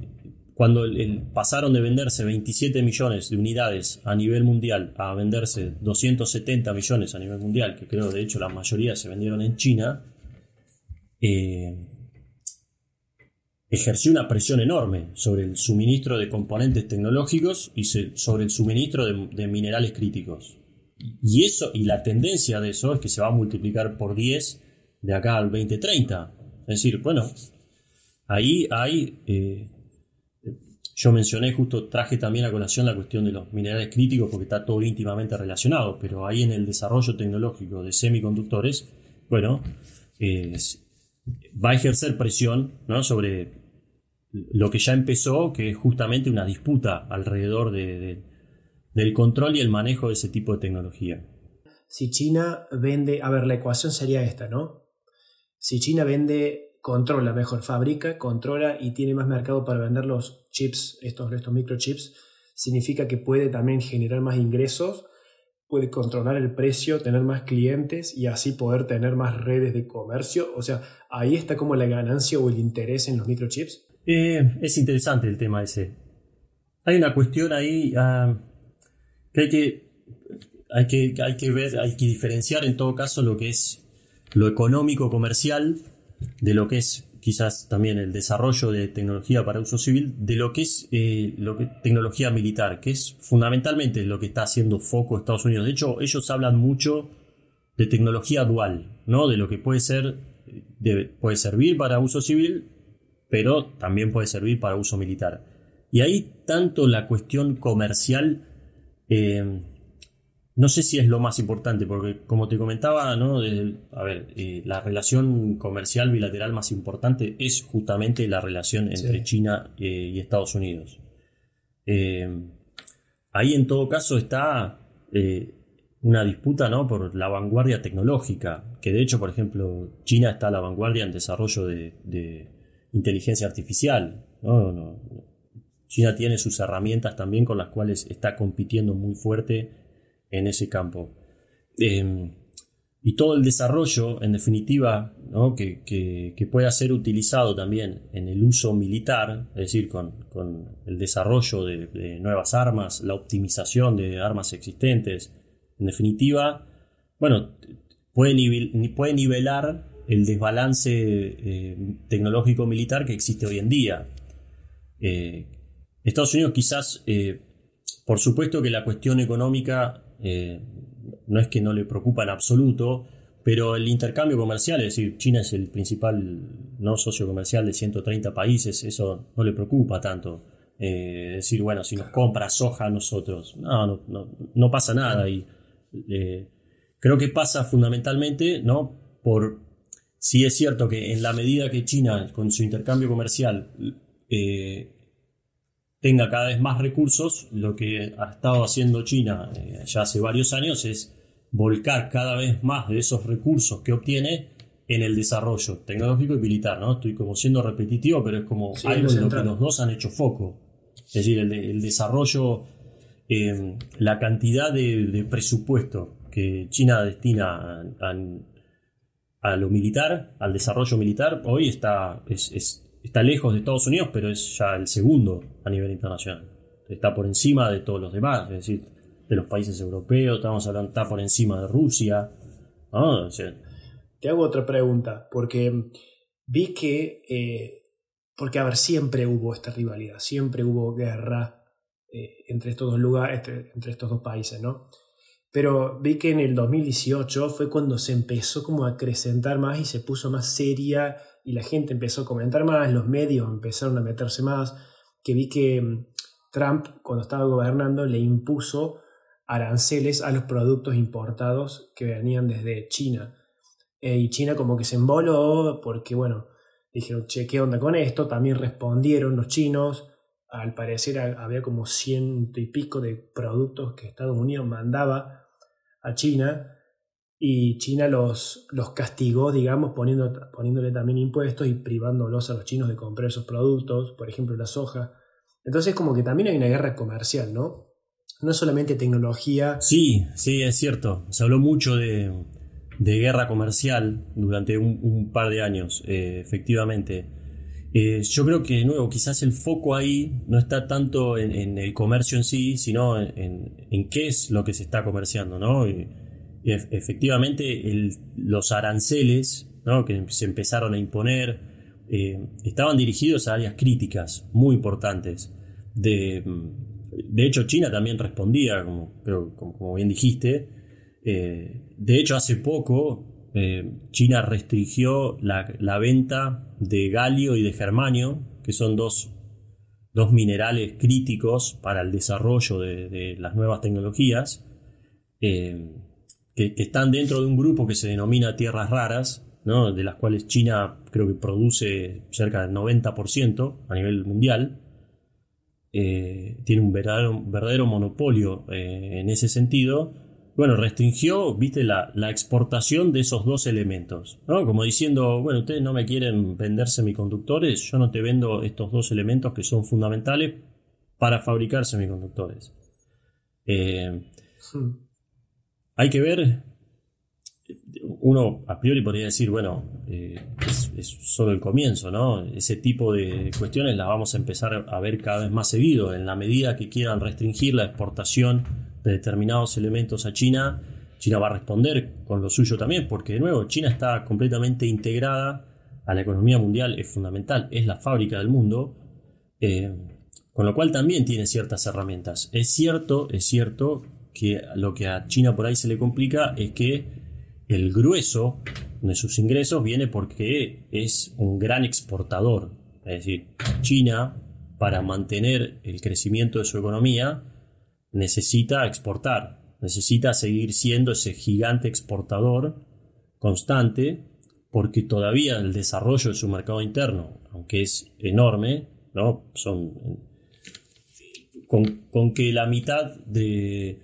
cuando pasaron de venderse 27 millones de unidades a nivel mundial a venderse 270 millones a nivel mundial, que creo de hecho la mayoría se vendieron en China, eh, ejerció una presión enorme sobre el suministro de componentes tecnológicos y sobre el suministro de, minerales críticos. Y eso, y la tendencia de eso es que se va a multiplicar por 10 de acá al 2030. Es decir, bueno, ahí hay. Eh, yo mencioné, justo traje también a colación la cuestión de los minerales críticos porque está todo íntimamente relacionado, pero ahí en el desarrollo tecnológico de semiconductores, bueno, va a ejercer presión ¿no? sobre lo que ya empezó, que es justamente una disputa alrededor del control y el manejo de ese tipo de tecnología. Si China vende, a ver, la ecuación sería esta, ¿no? Si China vende, controla, mejor fabrica, controla y tiene más mercado para vender los chips, estos, estos microchips, significa que puede también generar más ingresos puede controlar el precio, tener más clientes y así poder tener más redes de comercio. O sea, ahí está como la ganancia o el interés en los microchips. Eh, es interesante el tema ese. Hay una cuestión ahí ah, hay que, hay que hay que hay que diferenciar en todo caso lo que es lo económico comercial de lo que es quizás también el desarrollo de tecnología para uso civil, de lo que es eh, lo tecnología militar, que es fundamentalmente lo que está haciendo foco Estados Unidos. De hecho, ellos hablan mucho de tecnología dual, ¿no? de lo que puede ser, puede servir para uso civil, pero también puede servir para uso militar. Y ahí tanto la cuestión comercial eh, no sé si es lo más importante, porque como te comentaba, ¿no? a ver, eh, la relación comercial bilateral más importante es justamente la relación entre China eh, y Estados Unidos. Eh, ahí en todo caso está una disputa ¿no? por la vanguardia tecnológica, que de hecho, por ejemplo, China está a la vanguardia en desarrollo de, inteligencia artificial. China tiene sus herramientas también con las cuales está compitiendo muy fuerte en ese campo. Em, y todo el desarrollo, en definitiva, que, pueda ser utilizado también en el uso militar, es decir, con, el desarrollo de, nuevas armas, la optimización de armas existentes, en definitiva, bueno, puede, nivelar el desbalance eh, tecnológico militar que existe hoy en día. Eh, Estados Unidos quizás, eh, por supuesto que la cuestión económica eh, no es que no le preocupa en absoluto, pero el intercambio comercial, es decir, China es el principal no socio comercial de 130 países, eso no le preocupa tanto. Eh, decir, bueno, si nos compra soja a nosotros, no, no, pasa nada. Y eh, creo que pasa fundamentalmente, ¿no? Por si es cierto que en la medida que China, con su intercambio comercial, tenga cada vez más recursos, lo que ha estado haciendo China eh, ya hace varios años es volcar cada vez más de esos recursos que obtiene en el desarrollo tecnológico y militar, ¿no? Estoy como siendo repetitivo, pero es como algo en lo que los dos han hecho foco. Es decir, el, desarrollo, em, la cantidad de, presupuesto que China destina a, lo militar, al desarrollo militar, hoy está, es está lejos de Estados Unidos, pero es ya el segundo a nivel internacional. Está por encima de todos los demás, es decir, de los países europeos, estamos hablando, está por encima de Rusia. Te hago otra pregunta, porque vi que, eh, porque a ver, siempre hubo esta rivalidad, siempre hubo guerra eh, entre estos dos lugares, entre, estos dos países, ¿no? Pero vi que en el 2018 fue cuando se empezó como a acrecentar más y se puso más seria y la gente empezó a comentar más, los medios empezaron a meterse más, que vi que mm, Trump cuando estaba gobernando le impuso aranceles a los productos importados que venían desde China. Eh, y China como que se emboló porque, bueno, dijeron, che, ¿qué onda con esto? También respondieron los chinos. Al parecer había como ciento y pico de productos que Estados Unidos mandaba a China y China los, los castigó, digamos, poniendo, poniéndole también impuestos y privándolos a los chinos de comprar esos productos, por ejemplo la soja. Entonces como que también hay una guerra comercial, ¿no? No solamente tecnología. Sí, sí, es cierto. Se habló mucho de, guerra comercial durante un, par de años, eh, efectivamente. Eh, yo creo que, de nuevo, quizás el foco ahí no está tanto en, el comercio en sí, sino en, en, qué es lo que se está comerciando, ¿no? Efectivamente los aranceles que se empezaron a imponer eh, estaban dirigidos a áreas críticas muy importantes. De, de hecho, China también respondía, como, como, bien dijiste. Eh, de hecho, hace poco eh, China restringió la, venta de galio y de germanio, que son dos, dos minerales críticos para el desarrollo de, las nuevas tecnologías que, están dentro de un grupo que se denomina tierras raras, ¿no? de las cuales China creo que produce cerca del 90% a nivel mundial. Eh, tiene un verdadero, monopolio eh, en ese sentido. Bueno, restringió, viste, la, la, exportación de esos dos elementos, ¿no? Como diciendo, bueno, ustedes no me quieren vender semiconductores, yo no te vendo estos dos elementos que son fundamentales para fabricar semiconductores. Eh, hmm. Hay que ver, uno a priori podría decir, bueno, eh, es, solo el comienzo, ¿no? Ese tipo de cuestiones las vamos a empezar a ver cada vez más seguido. En la medida que quieran restringir la exportación de determinados elementos a China, China va a responder con lo suyo también, porque de nuevo, China está completamente integrada a la economía mundial, es fundamental, es la fábrica del mundo. Eh, con lo cual también tiene ciertas herramientas. Es cierto, es cierto que lo que a China por ahí se le complica es que el grueso de sus ingresos viene porque es un gran exportador. Es decir, China, para mantener el crecimiento de su economía, necesita exportar, necesita seguir siendo ese gigante exportador constante, porque todavía el desarrollo de su mercado interno, aunque es enorme, ¿no? son con, que la mitad de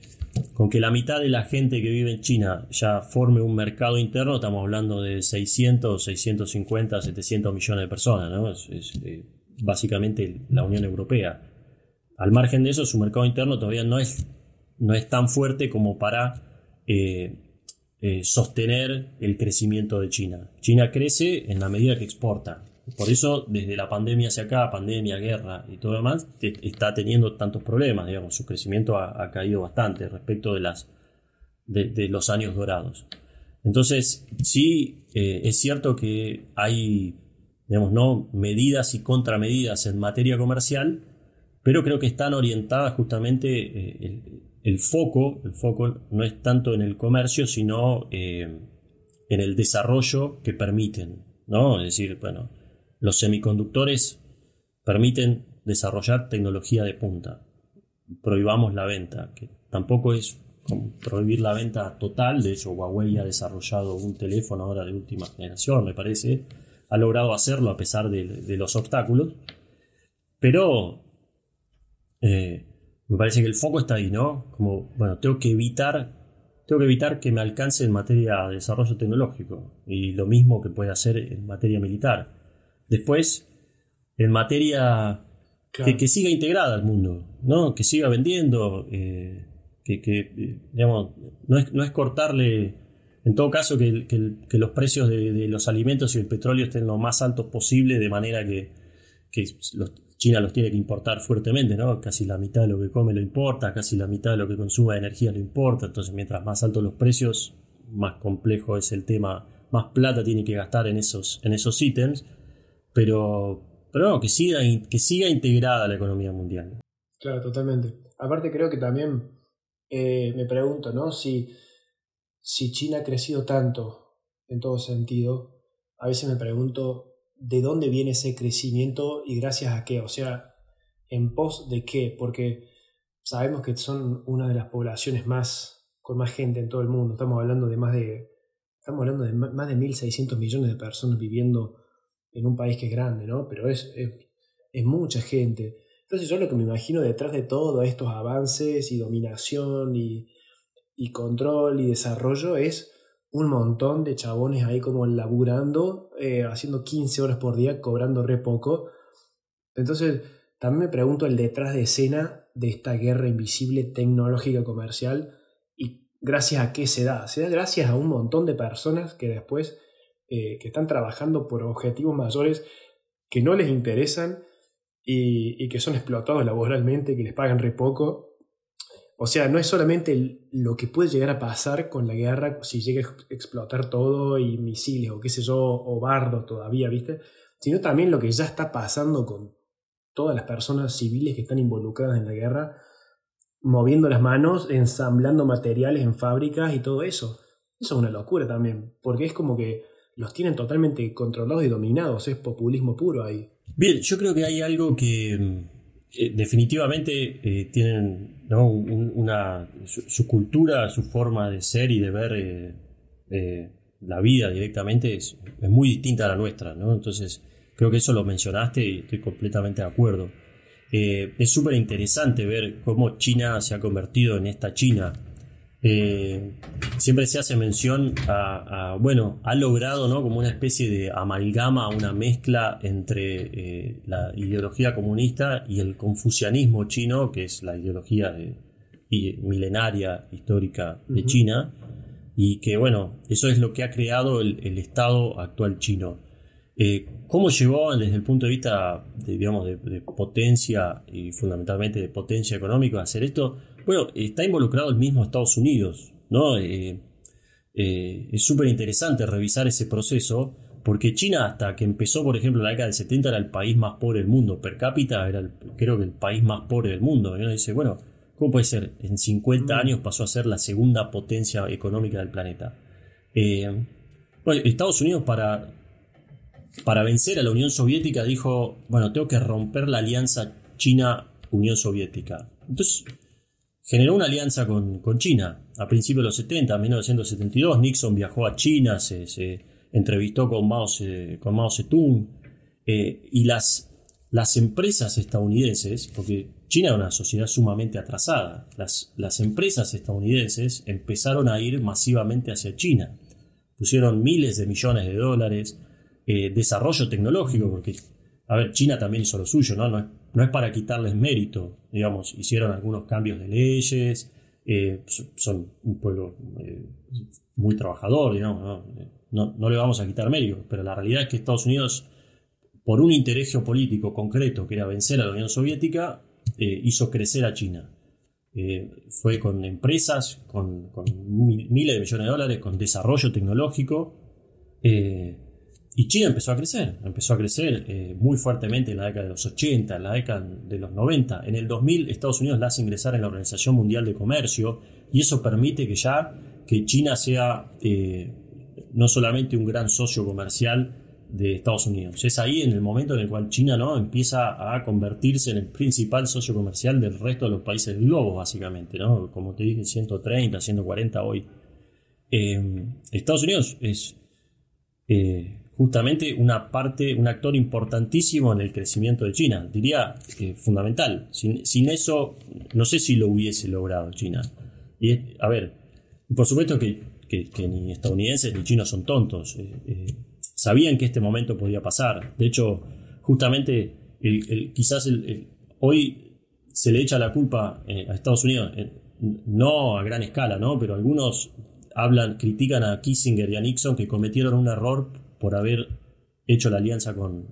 con que la mitad de la gente que vive en China ya forme un mercado interno, estamos hablando de 600, 650, 700 millones de personas, eh, básicamente la Unión Europea. Al margen de eso, su mercado interno todavía no es, no es tan fuerte como para eh, eh, sostener el crecimiento de China. China crece en la medida que exporta. Por eso, desde la pandemia hacia acá, pandemia, guerra y todo lo demás, está teniendo tantos problemas, digamos, su crecimiento ha, caído bastante respecto de, las, de, los años dorados. Entonces, sí, eh, es cierto que hay, digamos, ¿no? medidas y contramedidas en materia comercial, pero creo que están orientadas justamente, eh, el, foco, el foco no es tanto en el comercio, sino eh, en el desarrollo que permiten, ¿no? Es decir, bueno, los semiconductores permiten desarrollar tecnología de punta. Prohibamos la venta, que tampoco es prohibir la venta total. De hecho, Huawei ha desarrollado un teléfono ahora de última generación, me parece. Ha logrado hacerlo a pesar de, los obstáculos. Pero eh, me parece que el foco está ahí, ¿no? Como, bueno, tengo que evitar tengo que evitar que me alcance en materia de desarrollo tecnológico y lo mismo que puede hacer en materia militar. Después, en materia que, siga integrada al mundo, ¿no? que siga vendiendo, eh, que, digamos, no es, no es, cortarle, en todo caso, que, los precios de, los alimentos y el petróleo estén lo más altos posible, de manera que, China los tiene que importar fuertemente, ¿no? Casi la mitad de lo que come lo importa, casi la mitad de lo que consume de energía lo importa, entonces mientras más altos los precios, más complejo es el tema, más plata tiene que gastar en esos, en esos ítems pero, pero no, que siga, que siga integrada la economía mundial. Claro, totalmente. Aparte creo que también eh, me pregunto, ¿no? Si, si China ha crecido tanto en todo sentido, a veces me pregunto de dónde viene ese crecimiento y gracias a qué, o sea, en pos de qué, porque sabemos que son una de las poblaciones más con más gente en todo el mundo, estamos hablando de más de estamos hablando de más de 1600 millones de personas viviendo en un país que es grande, ¿no? Pero es, es, mucha gente. Entonces yo lo que me imagino detrás de todos estos avances y dominación y, y control y desarrollo es un montón de chabones ahí como laburando, eh, haciendo 15 horas por día, cobrando re poco. Entonces, también me pregunto el detrás de escena de esta guerra invisible tecnológica comercial y gracias a qué se da. Se da gracias a un montón de personas que después eh, que están trabajando por objetivos mayores que no les interesan y, que son explotados laboralmente, que les pagan re poco. O sea, no es solamente lo que puede llegar a pasar con la guerra si llega a explotar todo y misiles o qué sé yo, o bardos todavía, ¿viste? Sino también lo que ya está pasando con todas las personas civiles que están involucradas en la guerra, moviendo las manos, ensamblando materiales en fábricas y todo eso. Eso es una locura también, porque es como que los tienen totalmente controlados y dominados, es populismo puro ahí. Bien, yo creo que hay algo que eh, definitivamente eh, tienen ¿no? una, su, cultura, su forma de ser y de ver eh, la vida directamente es, es, muy distinta a la nuestra, ¿no? Entonces, creo que eso lo mencionaste y estoy completamente de acuerdo. es súper interesante ver cómo China se ha convertido en esta China eh, siempre se hace mención a, bueno, ha logrado ¿no? como una especie de amalgama, una mezcla entre eh, la ideología comunista y el confucianismo chino, que es la ideología milenaria, histórica de China, y que bueno, eso es lo que ha creado el, Estado actual chino. Eh, ¿Cómo llegó desde el punto de vista de, digamos, de, potencia y fundamentalmente de potencia económica a hacer esto? Bueno, está involucrado el mismo Estados Unidos, ¿no? Eh, eh, es súper interesante revisar ese proceso porque China hasta que empezó, por ejemplo, en la década del 70 era el país más pobre del mundo, per cápita era creo que el país más pobre del mundo. Y uno dice, bueno, ¿Cómo puede ser? En 50 mm. años pasó a ser la segunda potencia económica del planeta. Eh, bueno, Estados Unidos para, para vencer a la Unión Soviética dijo, bueno, tengo que romper la alianza China-Unión Soviética. Entonces generó una alianza con, China. A principios de los 70, en 1972, Nixon viajó a China, se, entrevistó con Mao, con Mao Zedong, eh, y las, las empresas estadounidenses, porque China era una sociedad sumamente atrasada. Las, las, empresas estadounidenses empezaron a ir masivamente hacia China. Pusieron miles de millones de dólares, eh, desarrollo tecnológico, porque, a ver, China también hizo lo suyo, ¿no? No es, para quitarles mérito, digamos, hicieron algunos cambios de leyes, eh, son un pueblo eh, muy trabajador, digamos, ¿no? No, le vamos a quitar mérito, pero la realidad es que Estados Unidos, por un interés geopolítico concreto, que era vencer a la Unión Soviética, eh, hizo crecer a China. Fue con empresas, con, miles de millones de dólares, con desarrollo tecnológico. Y China empezó a crecer, empezó a crecer muy fuertemente en la década de los 80, en la década de los 90. En el 2000 Estados Unidos la hace ingresar en la Organización Mundial de Comercio y eso permite que ya que China sea no solamente un gran socio comercial, de Estados Unidos. Es ahí en el momento en el cual China ¿no? empieza a convertirse en el principal socio comercial del resto de los países del globo, básicamente. ¿no? Como te dije, 130, 140 hoy. Eh, Estados Unidos es eh, justamente una parte, un actor importantísimo en el crecimiento de China. Diría eh, fundamental. Sin, sin, eso, no sé si lo hubiese logrado China. Y, a ver, por supuesto que, que ni estadounidenses ni chinos son tontos sabían que este momento podía pasar. De hecho, justamente el, quizás hoy se le echa la culpa eh, a Estados Unidos, eh, no a gran escala, ¿no? pero algunos hablan, critican a Kissinger y a Nixon que cometieron un error por haber hecho la alianza con,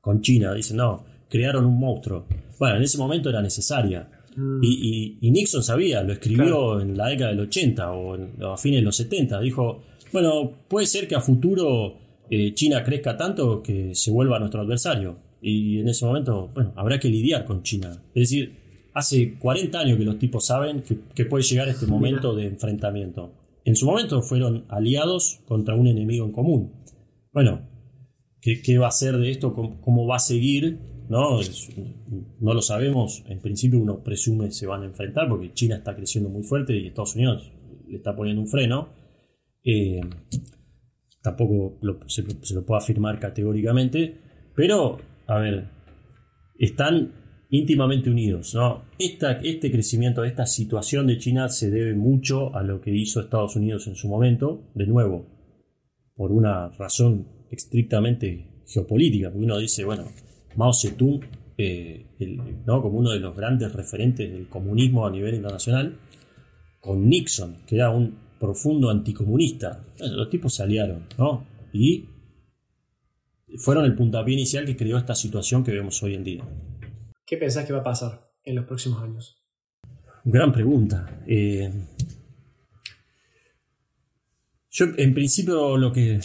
con China. Dicen, no, crearon un monstruo. Bueno, en ese momento era necesaria. Mm. Y, Nixon sabía, lo escribió en la década del 80 o, o a fines de los 70. Dijo, bueno, puede ser que a futuro eh, China crezca tanto que se vuelva nuestro adversario. Y en ese momento, bueno, habrá que lidiar con China. Es decir, hace 40 años que los tipos saben que, puede llegar este momento de enfrentamiento. En su momento fueron aliados contra un enemigo en común. Bueno, ¿qué, va a ser de esto? ¿Cómo, va a seguir? ¿No? no lo sabemos. En principio uno presume se van a enfrentar porque China está creciendo muy fuerte y Estados Unidos le está poniendo un freno. Eh, tampoco se, lo puedo afirmar categóricamente, pero, a ver, están íntimamente unidos. ¿no? este crecimiento, esta situación de China se debe mucho a lo que hizo Estados Unidos en su momento, de nuevo, por una razón estrictamente geopolítica, porque uno dice, bueno, Mao Zedong, eh, ¿no? como uno de los grandes referentes del comunismo a nivel internacional, con Nixon, que era un profundo anticomunista. los tipos se aliaron, ¿no? Y fueron el puntapié inicial que creó esta situación que vemos hoy en día. ¿Qué pensás que va a pasar en los próximos años? Gran pregunta. Eh, yo, en principio, lo que,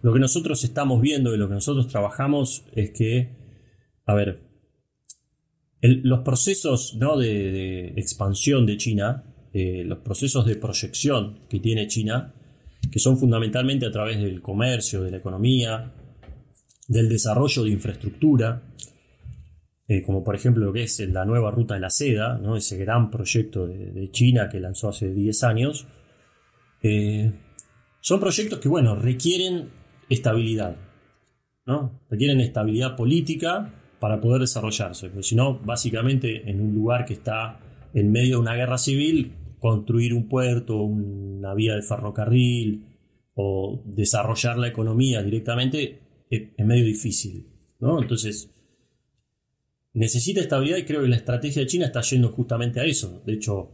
lo que nosotros estamos viendo y lo que nosotros trabajamos es que, a ver, los procesos ¿no? de, expansión de China eh, los procesos de proyección que tiene China, que son fundamentalmente a través del comercio, de la economía, del desarrollo de infraestructura, eh, como por ejemplo lo que es la nueva ruta de la seda, ¿no? ese gran proyecto de, China que lanzó hace 10 años, eh, son proyectos que bueno, requieren estabilidad, ¿no? requieren estabilidad política para poder desarrollarse, porque si no, básicamente en un lugar que está en medio de una guerra civil, construir un puerto, una vía de ferrocarril o desarrollar la economía directamente es, medio difícil. ¿no? Entonces, necesita estabilidad y creo que la estrategia de China está yendo justamente a eso. De hecho,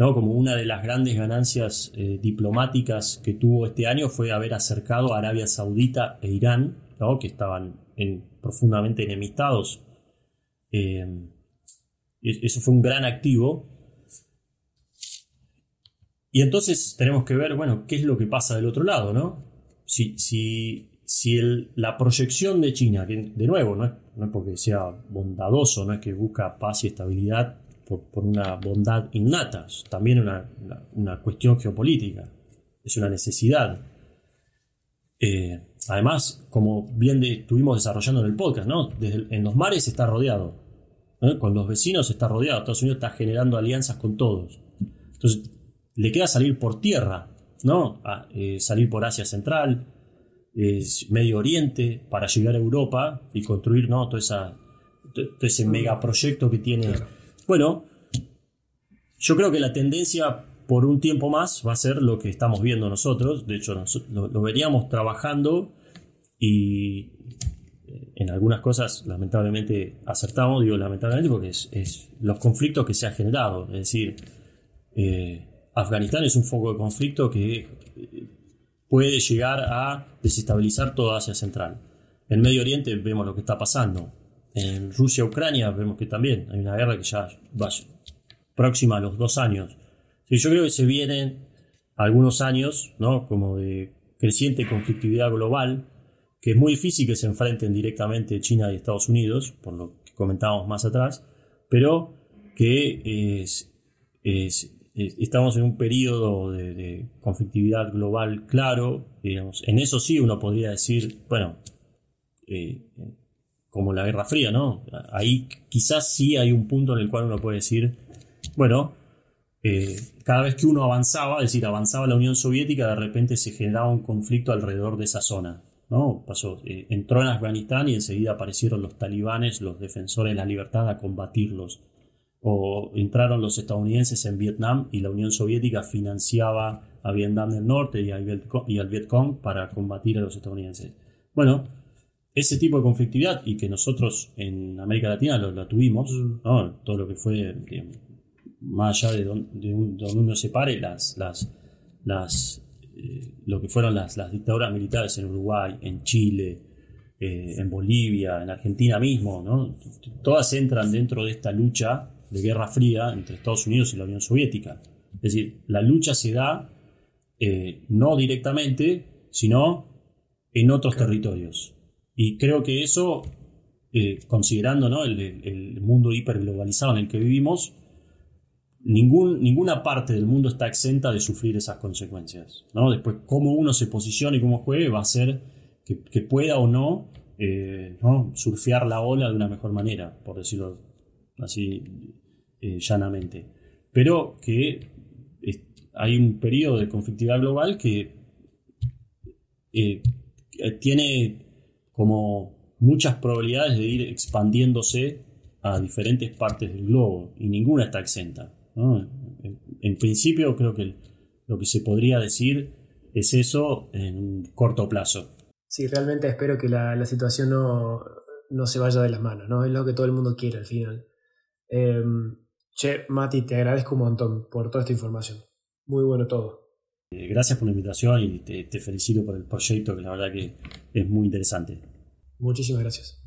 ¿no? Como una de las grandes ganancias eh, diplomáticas que tuvo este año fue haber acercado a Arabia Saudita e Irán, ¿no? que estaban en, profundamente enemistados. Eh, eso fue un gran activo. Y entonces tenemos que ver, bueno, qué es lo que pasa del otro lado, ¿no? Si, si, si la proyección de China, de nuevo, no es, no es porque sea bondadoso, no es que busca paz y estabilidad, por, una bondad innata, también una, una, cuestión geopolítica, es una necesidad. Eh, además, como bien estuvimos desarrollando en el podcast, ¿no? en los mares está rodeado, con los vecinos está rodeado, Estados Unidos está generando alianzas con todos. Entonces, le queda salir por tierra, ¿no? Eh, salir por Asia Central, Medio Oriente, para llegar a Europa y construir ¿no? todo, esa, todo ese megaproyecto que tiene. Bueno, yo creo que la tendencia por un tiempo más va a ser lo que estamos viendo nosotros. De hecho, lo, veríamos trabajando y eh, en algunas cosas lamentablemente acertamos, digo lamentablemente porque es, los conflictos que se han generado. Es decir, eh, Afganistán es un foco de conflicto que eh, puede llegar a desestabilizar toda Asia Central. En Medio Oriente vemos lo que está pasando. En Rusia-Ucrania vemos que también hay una guerra que ya va próxima a los dos años. Sí, yo creo que se vienen algunos años, ¿no? Como de creciente conflictividad global, que es muy difícil que se enfrenten directamente China y Estados Unidos, por lo que comentábamos más atrás, pero que es, estamos en un periodo de, conflictividad global claro, digamos, en eso sí uno podría decir, bueno, eh, como la Guerra Fría, ¿no? Ahí quizás sí hay un punto en el cual uno puede decir, bueno, eh, cada vez que uno avanzaba, es decir, avanzaba la Unión Soviética, de repente se generaba un conflicto alrededor de esa zona. ¿no? Pasó, eh, entró en Afganistán y enseguida aparecieron los talibanes, los defensores de la libertad, a combatirlos. O entraron los estadounidenses en Vietnam y la Unión Soviética financiaba a Vietnam del Norte y al Vietcong para combatir a los estadounidenses. Bueno, ese tipo de conflictividad y que nosotros en América Latina lo, la tuvimos, mm. todo lo que fue, más allá de, donde, uno separe, las, las, las, eh, lo que fueron las, las, dictaduras militares en Uruguay, en Chile, eh, en Bolivia, en Argentina mismo, ¿no? todas entran dentro de esta lucha de guerra fría entre Estados Unidos y la Unión Soviética. Es decir, la lucha se da eh, no directamente, sino en otros territorios. Y creo que eso, eh, considerando ¿no? el, mundo hiperglobalizado en el que vivimos, ningún, ninguna parte del mundo está exenta de sufrir esas consecuencias. ¿no? Después, cómo uno se posiciona y cómo juegue va a ser que, pueda o no, eh, no, surfear la ola de una mejor manera, por decirlo así eh, llanamente. Pero que hay un periodo de conflictividad global que tiene como muchas probabilidades de ir expandiéndose a diferentes partes del globo y ninguna está exenta. En, principio creo que lo que se podría decir es eso en un corto plazo. Sí, realmente espero que la, situación no, no, se vaya de las manos, ¿no? Es lo que todo el mundo quiere al final. Em, che, Mati, te agradezco un montón por toda esta información. Muy bueno todo. Eh, gracias por la invitación y te felicito por el proyecto que la verdad que es muy interesante. Muchísimas gracias.